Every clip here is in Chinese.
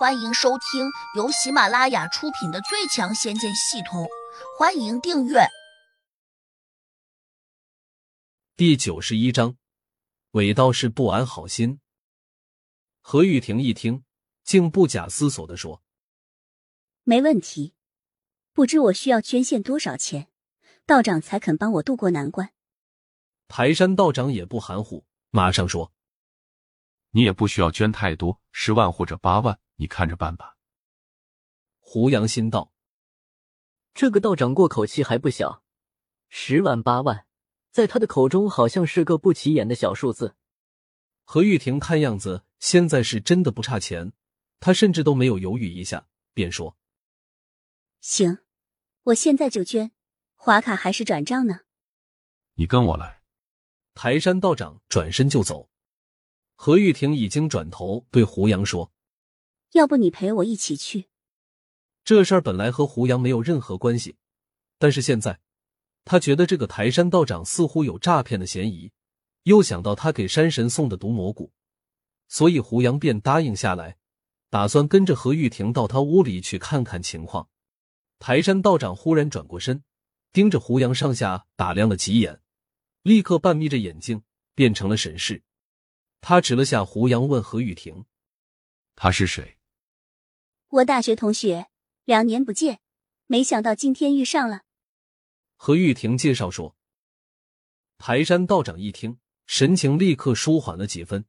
欢迎收听由喜马拉雅出品的《最强仙剑系统》，欢迎订阅。第九十一章，伪道士不安好心。何玉婷一听，竟不假思索的说：“没问题，不知我需要捐献多少钱，道长才肯帮我渡过难关？”排山道长也不含糊，马上说：“你也不需要捐太多，十万或者八万。”你看着办吧。胡杨心道：“这个道长过口气还不小，十万八万，在他的口中好像是个不起眼的小数字。”何玉婷看样子现在是真的不差钱，他甚至都没有犹豫一下，便说：“行，我现在就捐，划卡还是转账呢？”你跟我来。台山道长转身就走，何玉婷已经转头对胡杨说。要不你陪我一起去？这事儿本来和胡杨没有任何关系，但是现在他觉得这个台山道长似乎有诈骗的嫌疑，又想到他给山神送的毒蘑菇，所以胡杨便答应下来，打算跟着何玉婷到他屋里去看看情况。台山道长忽然转过身，盯着胡杨上下打量了几眼，立刻半眯着眼睛变成了审视。他指了下胡杨，问何玉婷：“他是谁？”我大学同学，两年不见，没想到今天遇上了。何玉婷介绍说。台山道长一听，神情立刻舒缓了几分，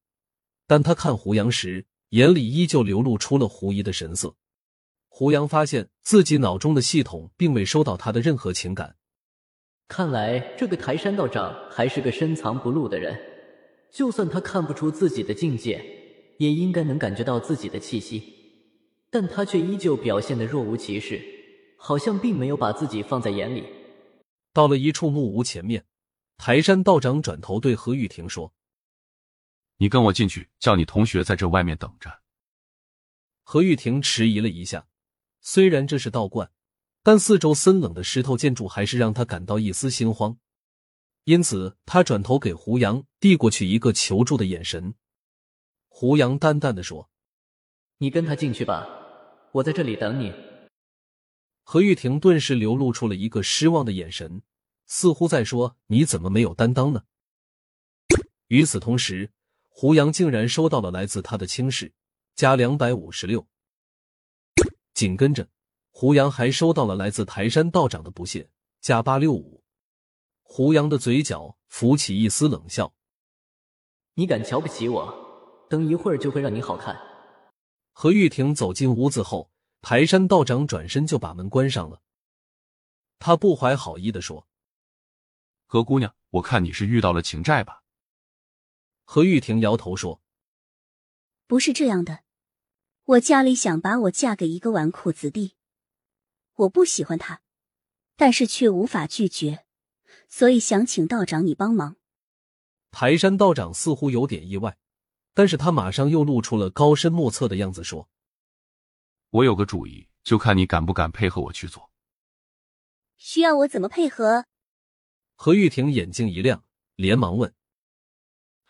但他看胡杨时，眼里依旧流露出了狐疑的神色。胡杨发现自己脑中的系统并未收到他的任何情感。看来这个台山道长还是个深藏不露的人，就算他看不出自己的境界，也应该能感觉到自己的气息。但他却依旧表现的若无其事，好像并没有把自己放在眼里。到了一处木屋前面，台山道长转头对何玉婷说：“你跟我进去，叫你同学在这外面等着。”何玉婷迟疑了一下，虽然这是道观，但四周森冷的石头建筑还是让他感到一丝心慌，因此他转头给胡杨递过去一个求助的眼神。胡杨淡淡的说：“你跟他进去吧。”我在这里等你。何玉婷顿时流露出了一个失望的眼神，似乎在说：“你怎么没有担当呢？”与此同时，胡杨竟然收到了来自他的轻视，加两百五十六。紧跟着，胡杨还收到了来自台山道长的不屑，加八六五。胡杨的嘴角浮起一丝冷笑：“你敢瞧不起我？等一会儿就会让你好看。”何玉婷走进屋子后，台山道长转身就把门关上了。他不怀好意的说：“何姑娘，我看你是遇到了情债吧？”何玉婷摇头说：“不是这样的，我家里想把我嫁给一个纨绔子弟，我不喜欢他，但是却无法拒绝，所以想请道长你帮忙。”台山道长似乎有点意外。但是他马上又露出了高深莫测的样子，说：“我有个主意，就看你敢不敢配合我去做。”需要我怎么配合？何玉婷眼睛一亮，连忙问：“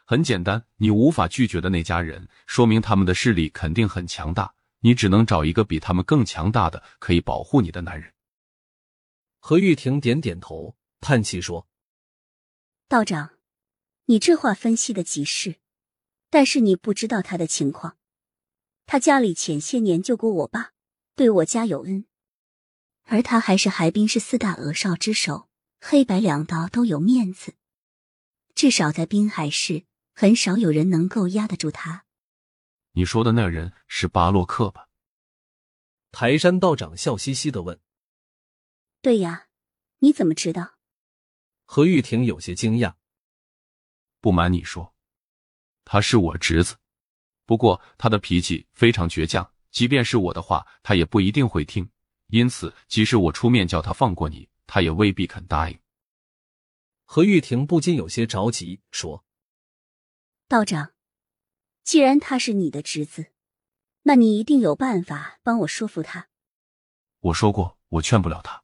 很简单，你无法拒绝的那家人，说明他们的势力肯定很强大，你只能找一个比他们更强大的，可以保护你的男人。”何玉婷点点头，叹气说：“道长，你这话分析的极是。”但是你不知道他的情况，他家里前些年救过我爸，对我家有恩，而他还是海滨市四大鹅少之首，黑白两道都有面子，至少在滨海市，很少有人能够压得住他。你说的那人是巴洛克吧？台山道长笑嘻嘻的问。对呀，你怎么知道？何玉婷有些惊讶。不瞒你说。他是我侄子，不过他的脾气非常倔强，即便是我的话，他也不一定会听。因此，即使我出面叫他放过你，他也未必肯答应。何玉婷不禁有些着急，说：“道长，既然他是你的侄子，那你一定有办法帮我说服他。”我说过，我劝不了他。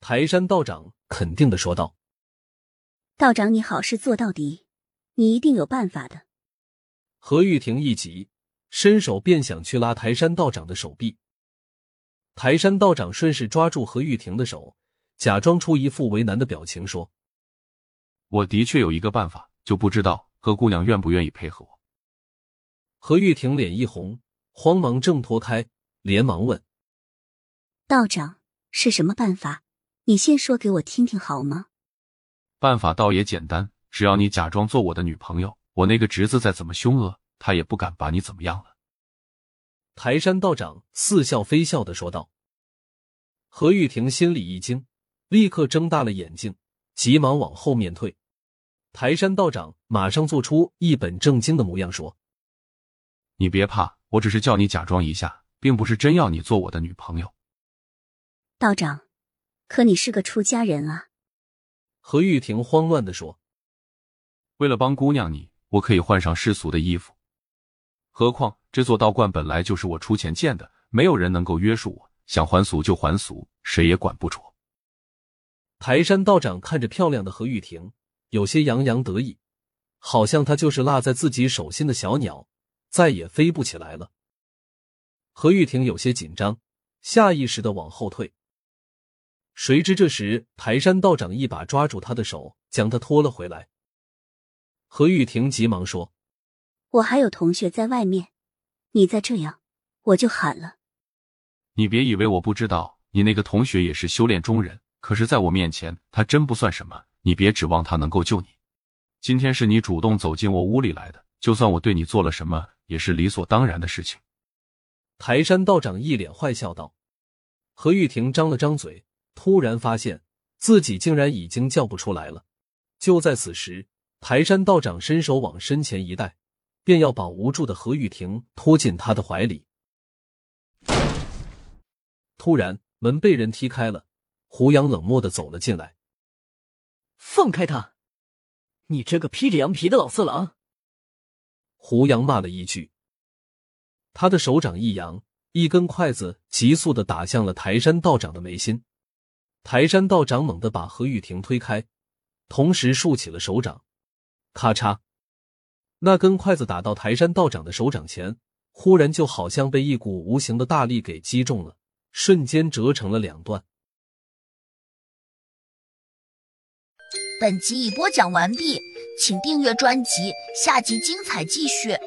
台山道长肯定的说道：“道长，你好事做到底。”你一定有办法的。何玉婷一急，伸手便想去拉台山道长的手臂。台山道长顺势抓住何玉婷的手，假装出一副为难的表情说：“我的确有一个办法，就不知道何姑娘愿不愿意配合我。”何玉婷脸一红，慌忙挣脱开，连忙问：“道长是什么办法？你先说给我听听好吗？”办法倒也简单，只要你假装做我的女朋友，我那个侄子再怎么凶恶，他也不敢把你怎么样了。台山道长似笑非笑的说道。何玉婷心里一惊，立刻睁大了眼睛，急忙往后面退。台山道长马上做出一本正经的模样说：“你别怕，我只是叫你假装一下，并不是真要你做我的女朋友。”道长，可你是个出家人啊！何玉婷慌乱的说：“为了帮姑娘你，我可以换上世俗的衣服。何况……”这座道观本来就是我出钱建的，没有人能够约束我，想还俗就还俗，谁也管不着。台山道长看着漂亮的何玉婷，有些洋洋得意，好像她就是落在自己手心的小鸟，再也飞不起来了。何玉婷有些紧张，下意识的往后退。谁知这时台山道长一把抓住她的手，将她拖了回来。何玉婷急忙说：“我还有同学在外面。”你再这样，我就喊了。你别以为我不知道，你那个同学也是修炼中人，可是在我面前，他真不算什么。你别指望他能够救你。今天是你主动走进我屋里来的，就算我对你做了什么，也是理所当然的事情。台山道长一脸坏笑道。何玉婷张了张嘴，突然发现自己竟然已经叫不出来了。就在此时，台山道长伸手往身前一带。便要把无助的何玉婷拖进他的怀里。突然，门被人踢开了，胡杨冷漠的走了进来。放开他！你这个披着羊皮的老色狼！胡杨骂了一句，他的手掌一扬，一根筷子急速的打向了台山道长的眉心。台山道长猛地把何玉婷推开，同时竖起了手掌，咔嚓。那根筷子打到台山道长的手掌前，忽然就好像被一股无形的大力给击中了，瞬间折成了两段。本集已播讲完毕，请订阅专辑，下集精彩继续。